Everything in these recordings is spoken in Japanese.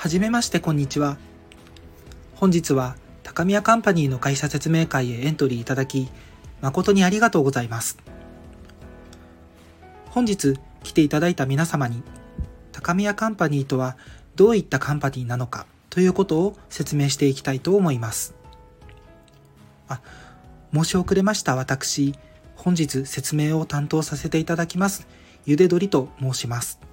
はじめましてこんにちは。本日は高宮カンパニーの会社説明会へエントリーいただき、誠にありがとうございます。本日来ていただいた皆様に、高宮カンパニーとはどういったカンパニーなのかということを説明していきたいと思います。あ、申し遅れました私、本日説明を担当させていただきます、ゆでどりと申します。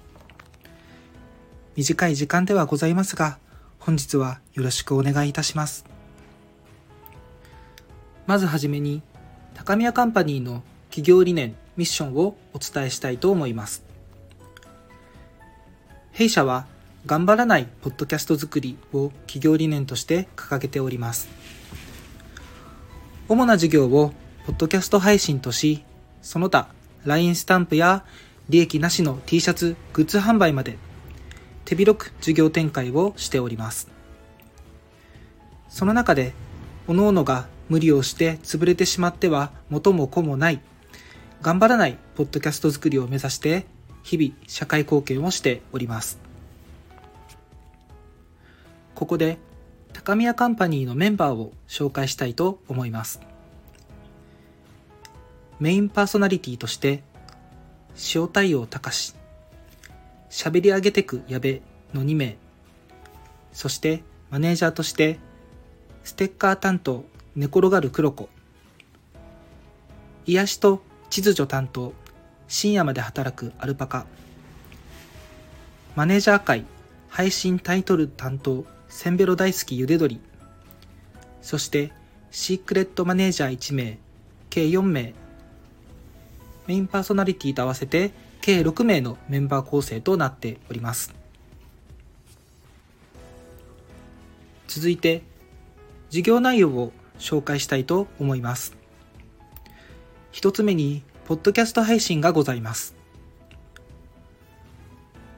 短い時間ではございますが、本日はよろしくお願いいたします。まずはじめに、高宮カンパニーの企業理念、ミッションをお伝えしたいと思います。弊社は、頑張らないポッドキャスト作りを企業理念として掲げております。主な事業をポッドキャスト配信とし、その他、LINE スタンプや利益なしの T シャツ、グッズ販売まで手広く事業展開をしております。その中で、各々が無理をして潰れてしまっては元も子もない、頑張らないポッドキャスト作りを目指して、日々社会貢献をしております。ここで、高宮カンパニーのメンバーを紹介したいと思います。メインパーソナリティとして、塩太陽隆喋り上げてく矢部の2名、そしてマネージャーとして、ステッカー担当寝転がる黒子、癒しと秩序担当深夜まで働くアルパカ、マネージャー会配信タイトル担当センベロ大好きゆで鶏、そしてシークレットマネージャー1名、計4名、メインパーソナリティと合わせて計6名のメンバー構成となっております。続いて、事業内容を紹介したいと思います。一つ目に、ポッドキャスト配信がございます。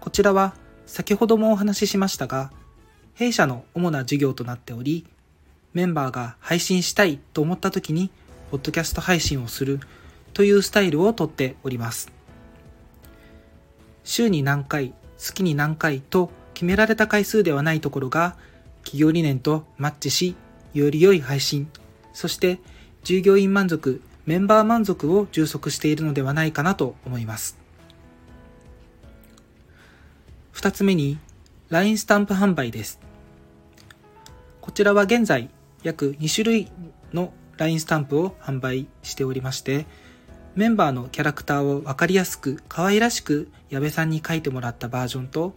こちらは、先ほどもお話ししましたが、弊社の主な事業となっており、メンバーが配信したいと思った時に、ポッドキャスト配信をするというスタイルをとっております。週に何回、月に何回と決められた回数ではないところが、企業理念とマッチし、より良い配信、そして従業員満足、メンバー満足を充足しているのではないかなと思います。二つ目に、LINE スタンプ販売です。こちらは現在約2種類の LINE スタンプを販売しておりまして、メンバーのキャラクターをわかりやすく可愛らしく矢部さんに書いてもらったバージョンと、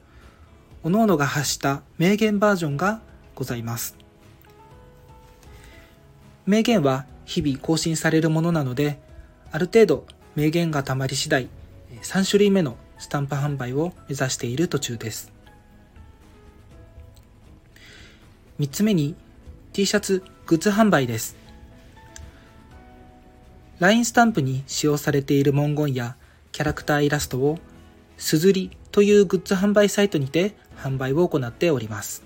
各々が発した名言バージョンがございます。名言は日々更新されるものなので、ある程度名言がたまり次第、3種類目のスタンプ販売を目指している途中です。3つ目に T シャツグッズ販売です。LINE スタンプに使用されている文言やキャラクターイラストをすずりというグッズ販売サイトにて販売を行っております。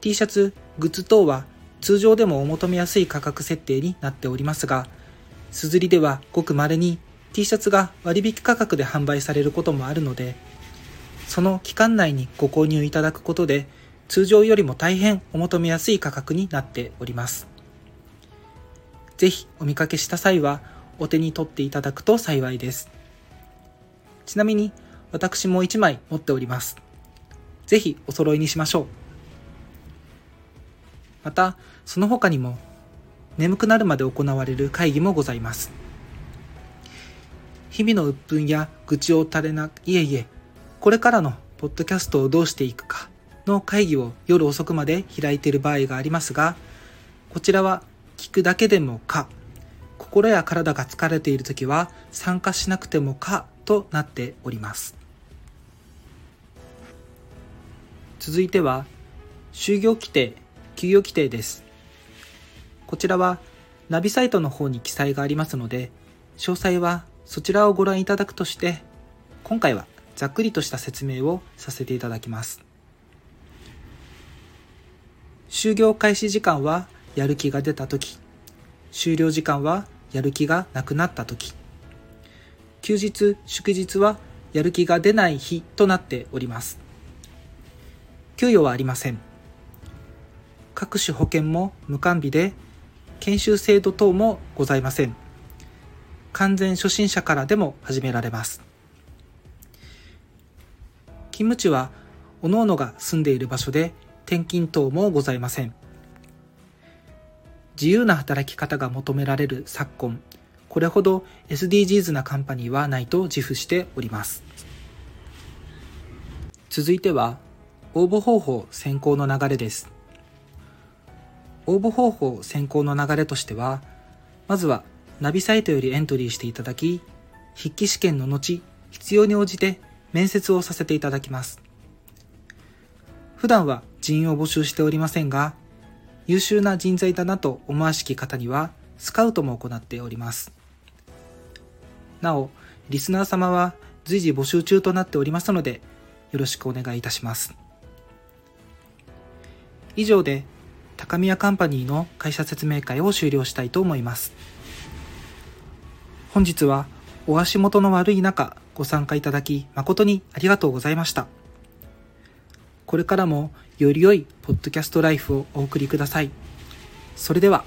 T シャツ、グッズ等は通常でもお求めやすい価格設定になっておりますが、すずりではごく稀に T シャツが割引価格で販売されることもあるので、その期間内にご購入いただくことで、通常よりも大変お求めやすい価格になっております。ぜひお見かけした際はお手に取っていただくと幸いです。ちなみに私も1枚持っております。ぜひお揃いにしましょう。また、その他にも眠くなるまで行われる会議もございます。日々の鬱憤や愚痴を垂れな、いえいえ、これからのポッドキャストをどうしていくかの会議を夜遅くまで開いている場合がありますが、こちらは聞くだけでもか、心や体が疲れている時は参加しなくてもかとなっております。続いては、就業規定、給与規定です。こちらはナビサイトの方に記載がありますので、詳細はそちらをご覧いただくとして、今回はざっくりとした説明をさせていただきます。就業開始時間はやる気が出た時、終了時間はやる気がなくなった時、休日、祝日はやる気が出ない日となっております。給与はありません。各種保険も無完備で、研修制度等もございません。完全初心者からでも始められます。勤務地は、各々が住んでいる場所で転勤等もございません。自由な働き方が求められる昨今、これほど SDGs なカンパニーはないと自負しております。続いては、応募方法選考の流れです。応募方法選考の流れとしては、まずはナビサイトよりエントリーしていただき、筆記試験の後、必要に応じて面接をさせていただきます。普段は人員を募集しておりませんが、優秀な人材だなと思わしき方には、スカウトも行っております。なお、リスナー様は随時募集中となっておりますので、よろしくお願いいたします。以上で、高宮カンパニーの会社説明会を終了したいと思います。本日はお足元の悪い中ご参加いただき誠にありがとうございました。これからもより良いポッドキャストライフをお送りください。それでは。